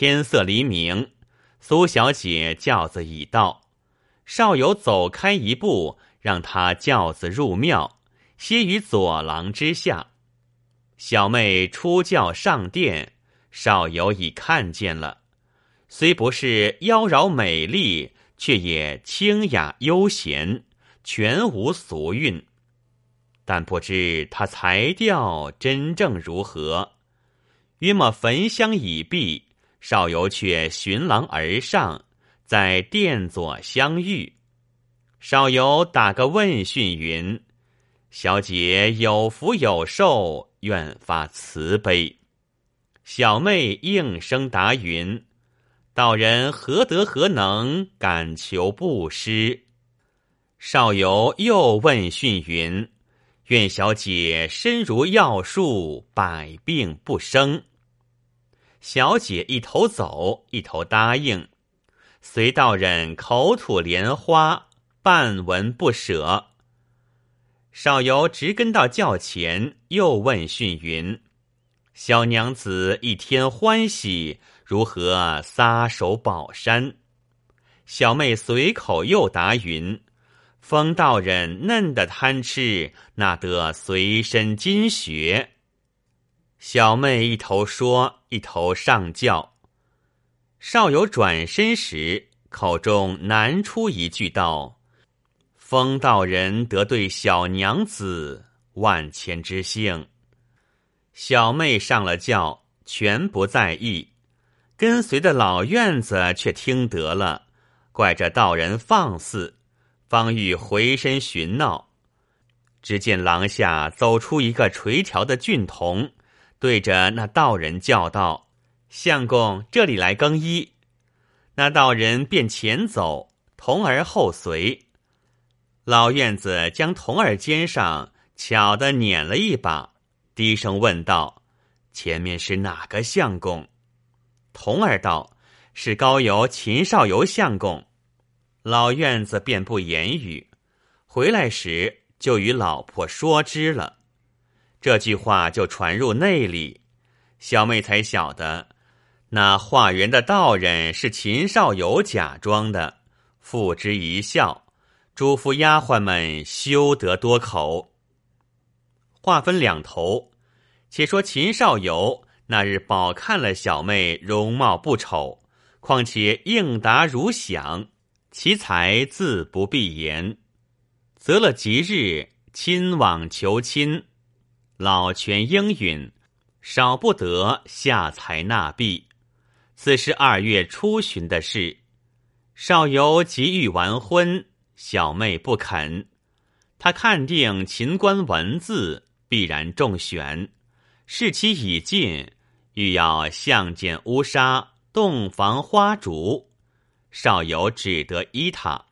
天色黎明，苏小姐轿子已到，少游走开一步，让她轿子入庙，歇于左廊之下。小妹出轿上殿，少游已看见了，虽不是妖娆美丽，却也清雅悠闲，全无俗韵。但不知他才调真正如何。约莫焚香已毕，少游却寻廊而上，在殿左相遇。少游打个问讯云：“小姐有福有寿，愿发慈悲。”小妹应声答云：“道人何德何能，敢求不施？”少游又问讯云。愿小姐身如药树，百病不生。小姐一头走，一头答应。随道人口吐莲花，半文不舍。少游直跟到轿前，又问讯云：“小娘子一天欢喜，如何撒手宝山？”小妹随口又答云。风道人嫩的贪吃，那得随身金穴。小妹一头说，一头上轿。少有转身时，口中难出一句道：“风道人得对小娘子，万千之幸。”小妹上了轿，全不在意。跟随的老院子却听得了，怪这道人放肆。方欲回身寻闹，只见廊下走出一个垂髫的俊童，对着那道人叫道：“相公，这里来更衣。”那道人便前走，童儿后随。老院子将童儿肩上巧的捻了一把，低声问道：“前面是哪个相公？”童儿道：“是高邮秦少游相公。”老院子便不言语，回来时就与老婆说知了。这句话就传入内里，小妹才晓得，那化缘的道人是秦少游假装的，付之一笑，嘱咐丫鬟们休得多口。话分两头，且说秦少游那日饱看了小妹容貌不丑，况且应答如响。其才自不必言，择了吉日亲往求亲，老泉应允，少不得下财纳币。此是二月初旬的事。少游急欲完婚，小妹不肯。他看定秦观文字必然中选，事期已近，欲要相见乌纱，洞房花烛。少游只得依他。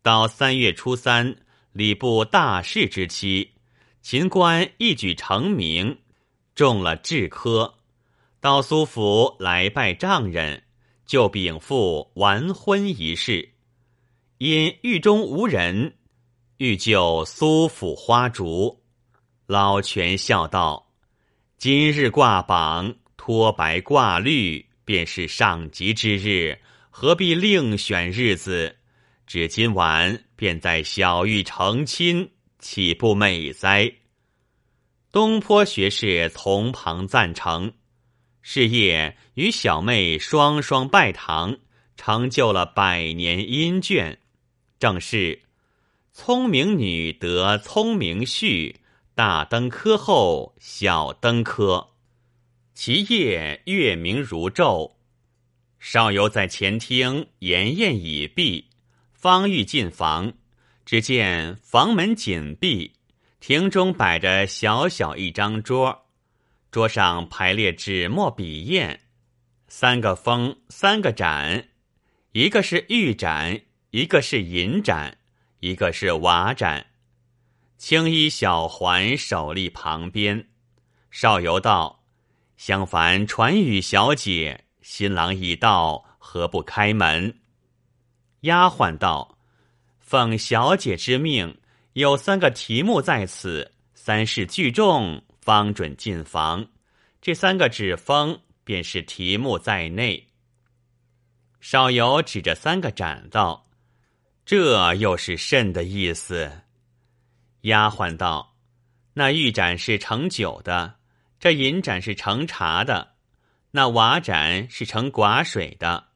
到三月初三，礼部大事之期，秦观一举成名，中了制科。到苏府来拜丈人，就禀赋完婚一事。因狱中无人，欲就苏府花烛。老泉笑道：“今日挂榜，脱白挂绿，便是上吉之日。”何必另选日子？只今晚便在小玉成亲，岂不美哉？东坡学士从旁赞成。是夜与小妹双双拜堂，成就了百年姻眷。正是聪明女得聪明婿，大登科后小登科。其夜月明如昼。少游在前厅筵宴已毕，方欲进房，只见房门紧闭，厅中摆着小小一张桌，桌上排列纸墨笔砚，三个封，三个盏，一个是玉盏，一个是银盏，一个是瓦盏。青衣小环守立旁边。少游道：“相凡传与小姐。”新郎已到，何不开门？丫鬟道：“奉小姐之命，有三个题目在此，三事俱中，方准进房。这三个纸封便是题目在内。少游指着三个盏道：“这又是甚的意思？”丫鬟道：“那玉盏是盛酒的，这银盏是盛茶的，那瓦盏是盛寡水的。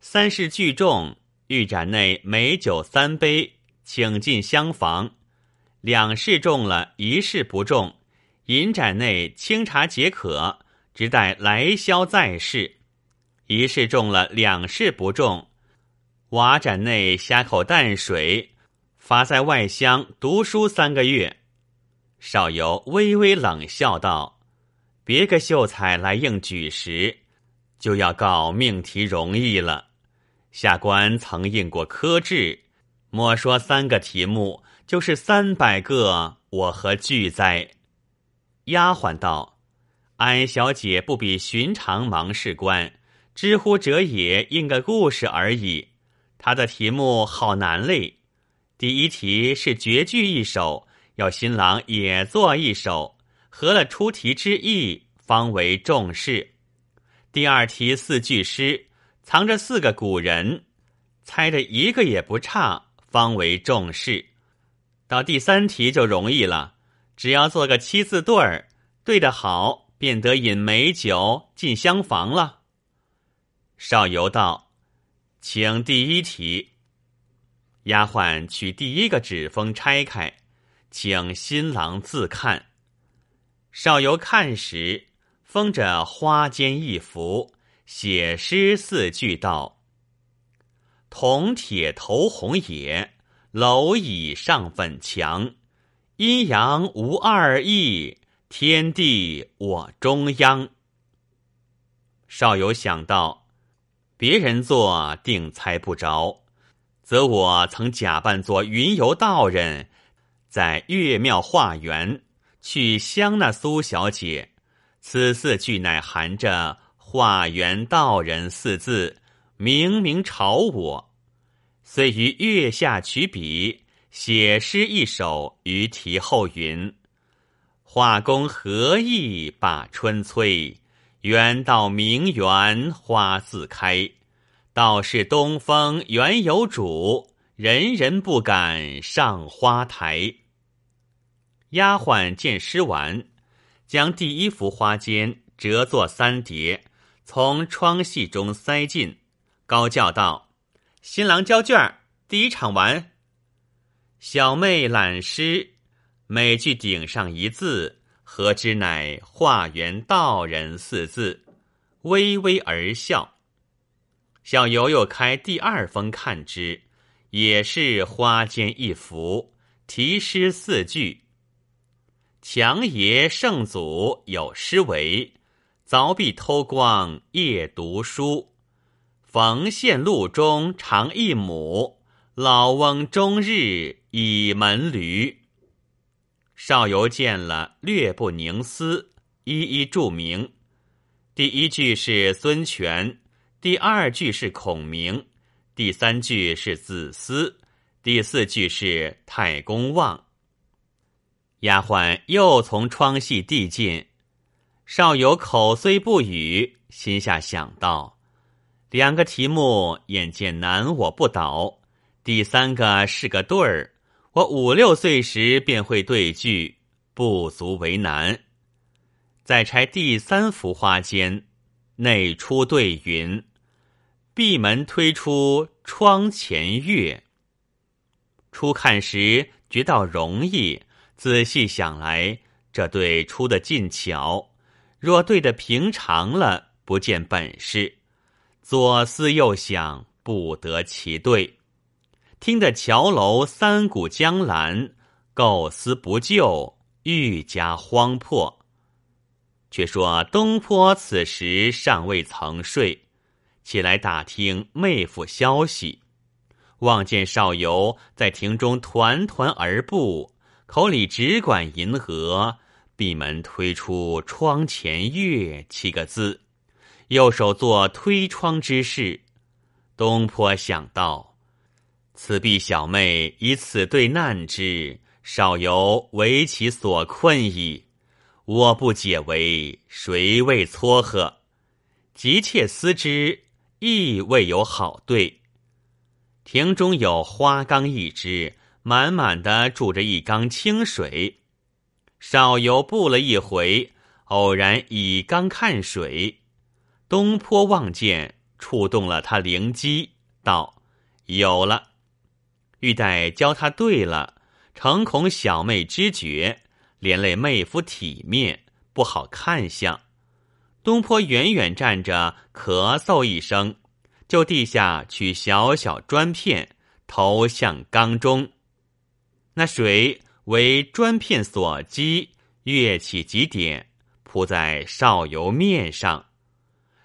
三事俱重，玉盏内美酒三杯，请进厢房；两事中了，一事不中。银盏内清茶解渴，只待来宵再试。”一事中了，两事不中。瓦盏内呷口淡水，罚在外乡读书三个月。少游微微冷笑道：“别个秀才来应举时，就要告命题容易了。下官曾应过科制，莫说三个题目，就是三百个，我何惧哉？”丫鬟道：“安小姐不比寻常忙事官。”知乎者也，应个故事而已。他的题目好难嘞。第一题是绝句一首，要新郎也作一首，合了出题之意，方为重事。第二题四句诗，藏着四个古人，猜的一个也不差，方为重事。到第三题就容易了，只要做个七字对儿，对得好，便得饮美酒进厢房了。少游道：“请第一题。”丫鬟取第一个纸封拆开，请新郎自看。少游看时，封着花间一幅，写诗四句道：“铜铁头红也，蝼蚁上粉墙。阴阳无二意，天地我中央。”少游想到。别人做定猜不着，则我曾假扮作云游道人，在岳庙化缘去相那苏小姐。此四句乃含着“化缘道人”四字，明明朝我。遂于月下取笔，写诗一首于题后云：“画工何意把春催。”缘到名园花自开，道是东风原有主，人人不敢上花台。丫鬟见诗完，将第一幅花笺折作三叠，从窗隙中塞进，高叫道：“新郎交卷儿，第一场完。”小妹揽诗，每句顶上一字。何知乃化缘道人四字，微微而笑。小游又开第二封看之，也是花间一幅，题诗四句。强爷圣祖有诗为：凿壁偷光夜读书，缝线路中长一亩，老翁终日倚门驴。少游见了，略不凝思，一一注明。第一句是孙权，第二句是孔明，第三句是子思，第四句是太公望。丫鬟又从窗隙递进，少有口虽不语，心下想到：两个题目眼见难我不倒，第三个是个对儿。我五六岁时便会对句，不足为难。再拆第三幅花间，内出对云：“闭门推出窗前月。”初看时觉到容易，仔细想来，这对出的尽巧。若对的平常了，不见本事。左思右想，不得其对。听得桥楼三股江澜，构思不就，愈加荒迫。却说东坡此时尚未曾睡，起来打听妹夫消息，望见少游在庭中团团而步，口里只管银河，闭门推出窗前月七个字，右手做推窗之事。东坡想到。此必小妹以此对难之，少有为其所困矣。我不解为谁为撮合，急切思之，亦未有好对。庭中有花缸一只，满满的注着一缸清水。少游步了一回，偶然以缸看水，东坡望见，触动了他灵机，道：“有了。”欲待教他对了，诚恐小妹知觉，连累妹夫体面，不好看相。东坡远远站着，咳嗽一声，就地下取小小砖片，投向缸中。那水。为砖片所击，跃起几点，铺在少游面上，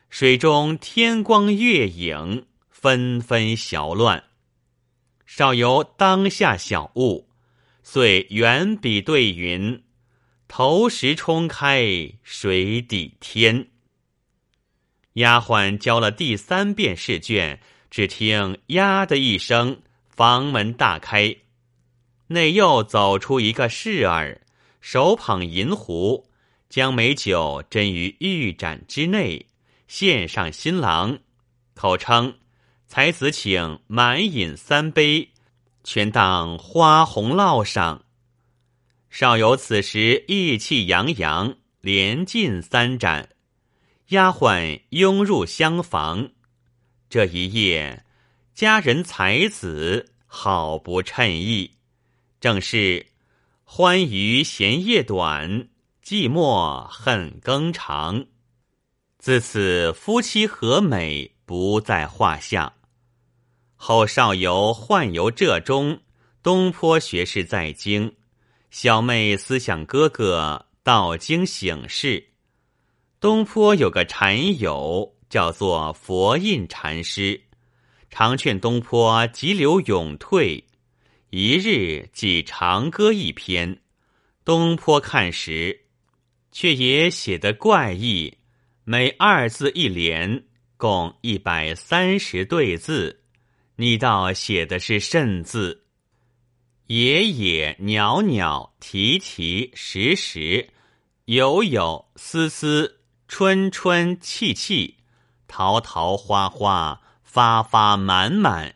水中天光月影纷纷淆乱。少游当下小悟，遂远笔对云：“头石冲开，水底天。”丫鬟交了第三遍试卷，只听“呀”的一声，房门大开。内又走出一个侍儿，手捧银壶，将美酒斟于玉盏之内，献上新郎，口称才子请满饮三杯，全当花红烙上。少有此时意气洋洋，连进三盏，丫鬟拥入厢房。这一夜，佳人才子好不称意。正是欢娱闲夜短，寂寞恨更长。自此夫妻和美不在话下。后少游宦游浙中，东坡学士在京，小妹思想哥哥到京省事。东坡有个禅友叫做佛印禅师，常劝东坡急流勇退。一日记长歌一篇，东坡看时，却也写得怪异，每二字一联，共一百三十对字。你道写的是甚字？野野袅袅啼啼时时，有有丝丝春春气气，桃桃花花发发满满，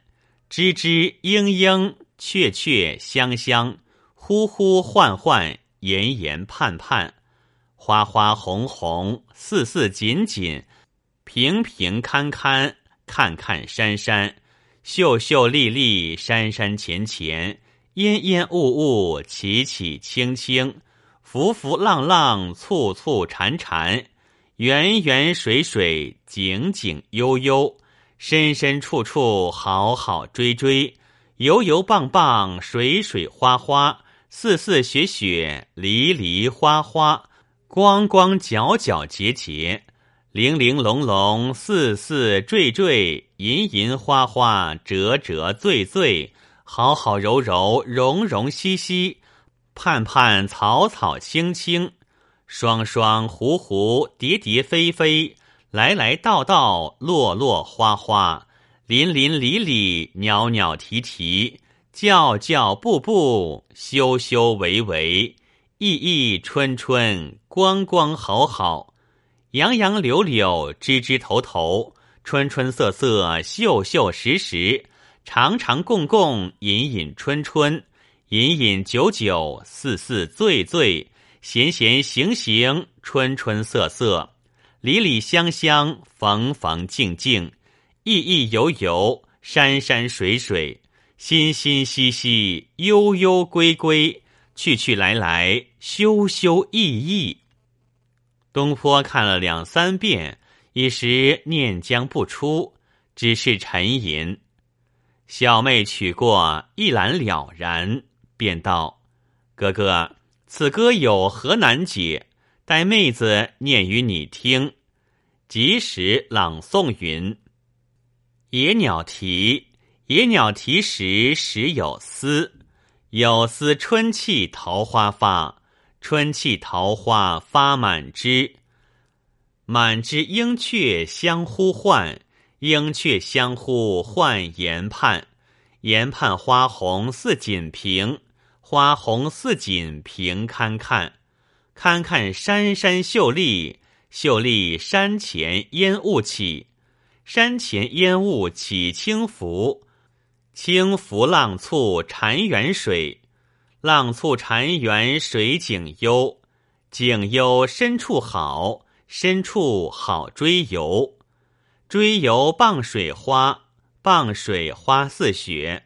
枝枝莺莺。确确香香，呼呼唤唤，延延盼盼，花花红红，似似紧紧，平平堪堪，看看山山，秀秀丽丽，山山浅浅，烟烟雾雾，起起清清，浮浮浪浪，簇簇缠缠，圆圆水水，井井悠悠，深深处处，好好追追。油油棒棒，水水花花，似似雪雪，梨梨花花，光光皎皎洁洁，玲玲珑珑，似似坠坠，银银花花，折折醉醉，好好柔柔，融融兮兮，盼盼草草青青，双双湖湖，蝶蝶飞飞，来来道道，落落花花。林林里里，袅袅啼啼，叫叫步步，修修维维，意意春春，光光好好，杨杨柳柳，枝枝头头，春春色色，秀秀实实，长长共共，隐隐春春，饮饮久久，似似醉醉，闲闲行行，春春色色，里里香香，缝缝静静。意意游游，山山水水，心心兮兮，悠悠归归，去去来来，修修意意。东坡看了两三遍，一时念将不出，只是沉吟。小妹取过一览了然，便道：“哥哥，此歌有何难解？待妹子念与你听。”即时朗诵云。野鸟啼，野鸟啼时时有思，有思春气桃花发，春气桃花发满枝，满枝莺雀相呼唤，莺雀相呼唤研盼，研盼花红似锦屏，花红似锦屏堪看，堪看山山秀丽，秀丽山前烟雾起，山前烟雾起轻浮，轻浮浪簇潺湲水，浪簇潺湲水景幽，景幽深处好，深处好追游，追游傍水花，傍水花似雪，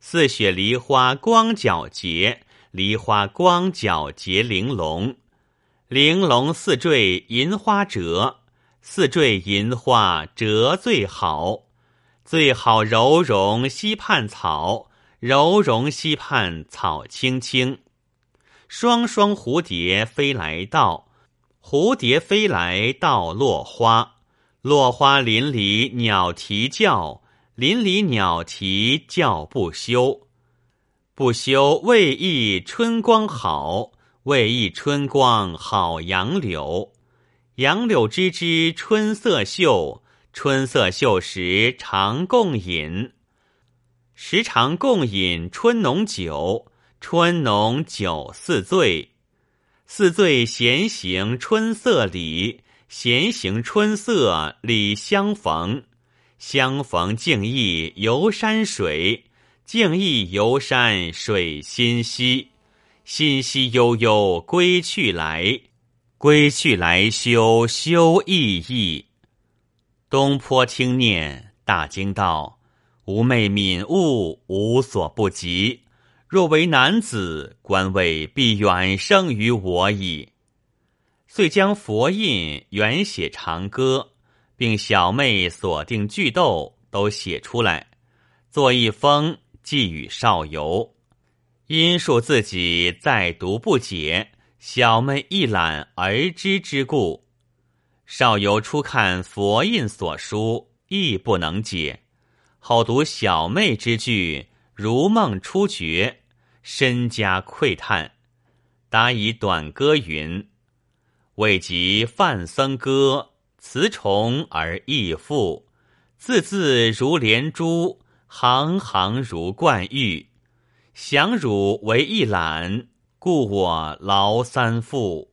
似雪梨花光皎洁，梨花光皎洁玲珑。玲珑似坠银花折，似坠银花折最好，最好柔容溪畔草，柔容溪畔草青青。双双蝴蝶飞来到，蝴蝶飞来到落花，落花林里鸟啼叫，林里鸟啼叫不休，不休为忆春光好。为忆春光好杨柳，杨柳枝枝春色秀，春色秀时常共饮，时常共饮春浓酒，春浓酒似醉，似醉闲行春色里，闲行春色里相逢，相逢竟忆游山水，竟忆游山水心兮。心兮悠悠归去来，归去来休休意意。东坡听念，大惊道：“吾妹敏悟，无所不及。若为男子，官位必远胜于我矣。”遂将佛印、原写长歌，并小妹所定句斗都写出来，作一封寄与少游。因述自己再读不解，小妹一览而知之故。少游初看佛印所书，亦不能解；后读小妹之句，如梦初觉，深加喟叹。答以短歌云：“未及范僧歌，词重而意富，字字如连珠，行行如冠玉。”想汝为一览，故我劳三复。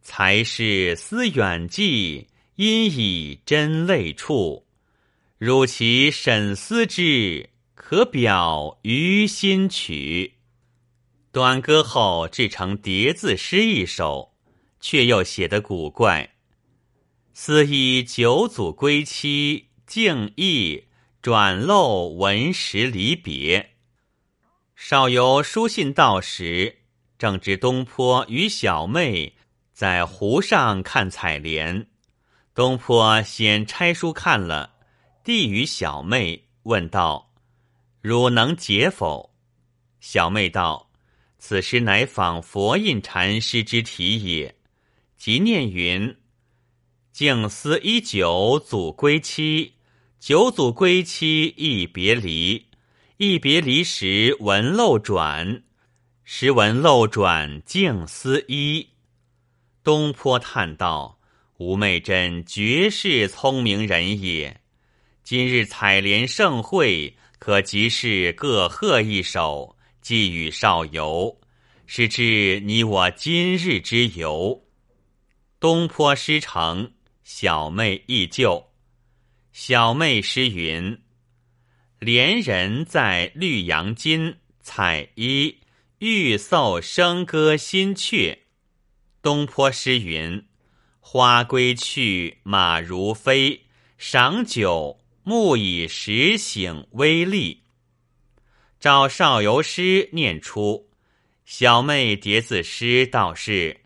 才是思远寄，因以真泪处。汝其审思之，可表于心曲。短歌后制成叠字诗一首，却又写得古怪。思忆九祖归期，敬意转漏文时离别。少游书信到时，正值东坡与小妹在湖上看采莲。东坡先拆书看了，递与小妹，问道：“汝能解否？”小妹道：“此诗乃仿佛印禅师之题也。”即念云：“静思一九祖归期，九祖归期亦别离。”一别离时闻漏转，时闻漏转静思衣。东坡叹道：“吾妹真绝世聪明人也。今日采莲盛会，可即是各贺一首，寄与少游，是至你我今日之由。”东坡诗成，小妹忆旧。小妹诗云。莲人在绿杨津，采衣欲奏笙歌新阙。东坡诗云：“花归去，马如飞。赏酒，目以时醒微丽。”照少游诗念出，小妹叠字诗道是：“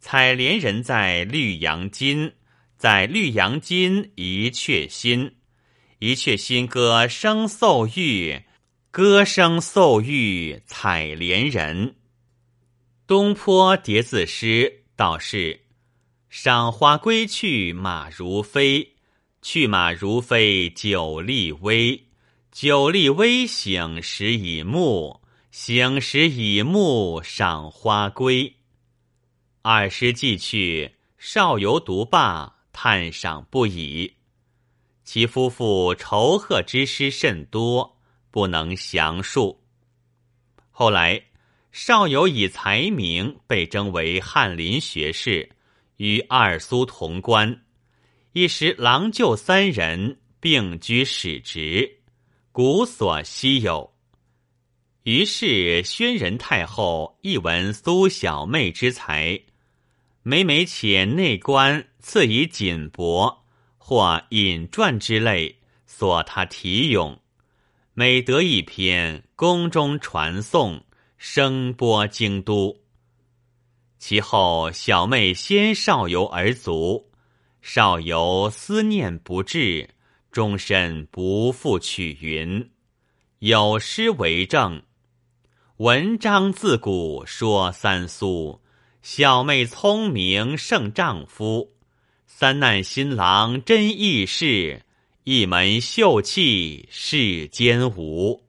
采莲人在绿杨津，在绿杨津一阙新。”一阙新歌声奏玉，歌声奏玉采莲人。东坡叠字诗道是：赏花归去马如飞，去马如飞酒力微，酒力微醒时已暮，醒时已暮赏花归。二诗既去，少游独罢，叹赏不已。其夫妇仇贺之诗甚多，不能详述。后来，少游以才名被征为翰林学士，与二苏同官。一时郎舅三人并居使职，古所稀有。于是宣仁太后一闻苏小妹之才，每每遣内官赐以锦帛或引传之类，索他题咏。每得一篇，宫中传颂，声播京都。其后小妹先少游而卒，少游思念不至，终身不复取云。有诗为证：文章自古说三苏，小妹聪明胜丈夫。三难新郎真义士。一门秀气世间无。